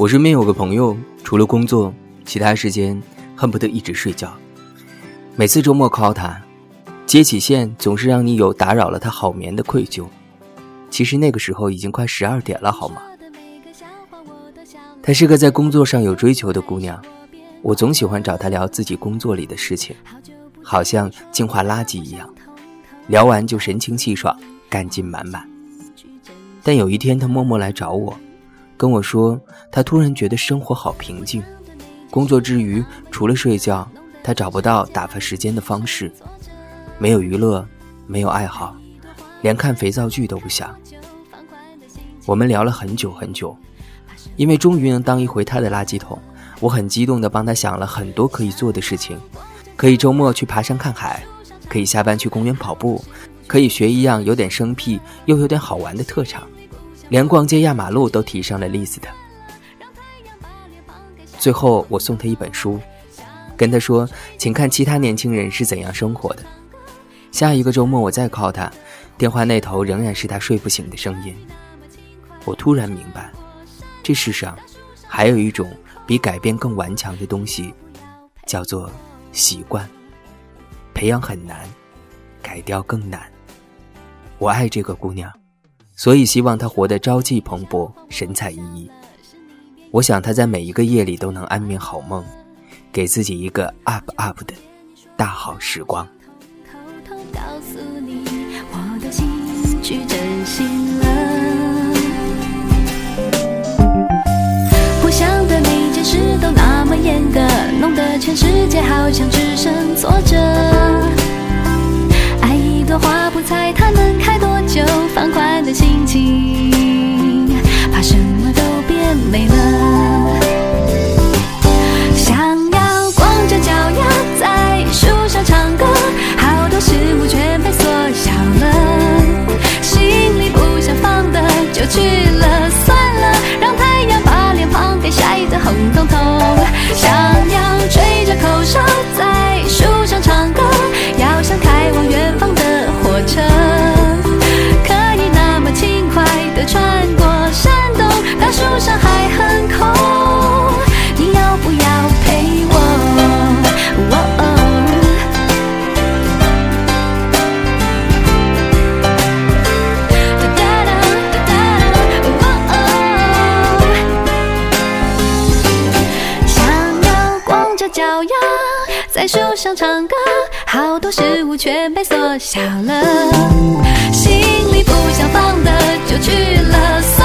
我身边有个朋友，除了工作，其他时间恨不得一直睡觉。每次周末 call 他，接起线总是让你有打扰了他好眠的愧疚。其实那个时候已经快十二点了，好吗？她是个在工作上有追求的姑娘，我总喜欢找她聊自己工作里的事情，好像净化垃圾一样，聊完就神清气爽，干劲满满。但有一天，她默默来找我。跟我说，他突然觉得生活好平静，工作之余除了睡觉，他找不到打发时间的方式，没有娱乐，没有爱好，连看肥皂剧都不想。我们聊了很久很久，因为终于能当一回他的垃圾桶，我很激动地帮他想了很多可以做的事情，可以周末去爬山看海，可以下班去公园跑步，可以学一样有点生僻又有点好玩的特长。连逛街压马路都提上了 list。最后，我送他一本书，跟他说：“请看其他年轻人是怎样生活的。”下一个周末我再 call 他，电话那头仍然是他睡不醒的声音。我突然明白，这世上还有一种比改变更顽强的东西，叫做习惯。培养很难，改掉更难。我爱这个姑娘。所以希望他活得朝气蓬勃、神采奕奕。我想他在每一个夜里都能安眠好梦，给自己一个 up up 的大好时光。偷偷告诉你，我的心去真心了。不想的每件事都那么严格，弄得全世界好像只剩挫折。爱一朵花不在它能开树上还很空，你要不要陪我？想要光着脚丫在树上唱歌，好多事物全被缩小了，心里不想放的就去了。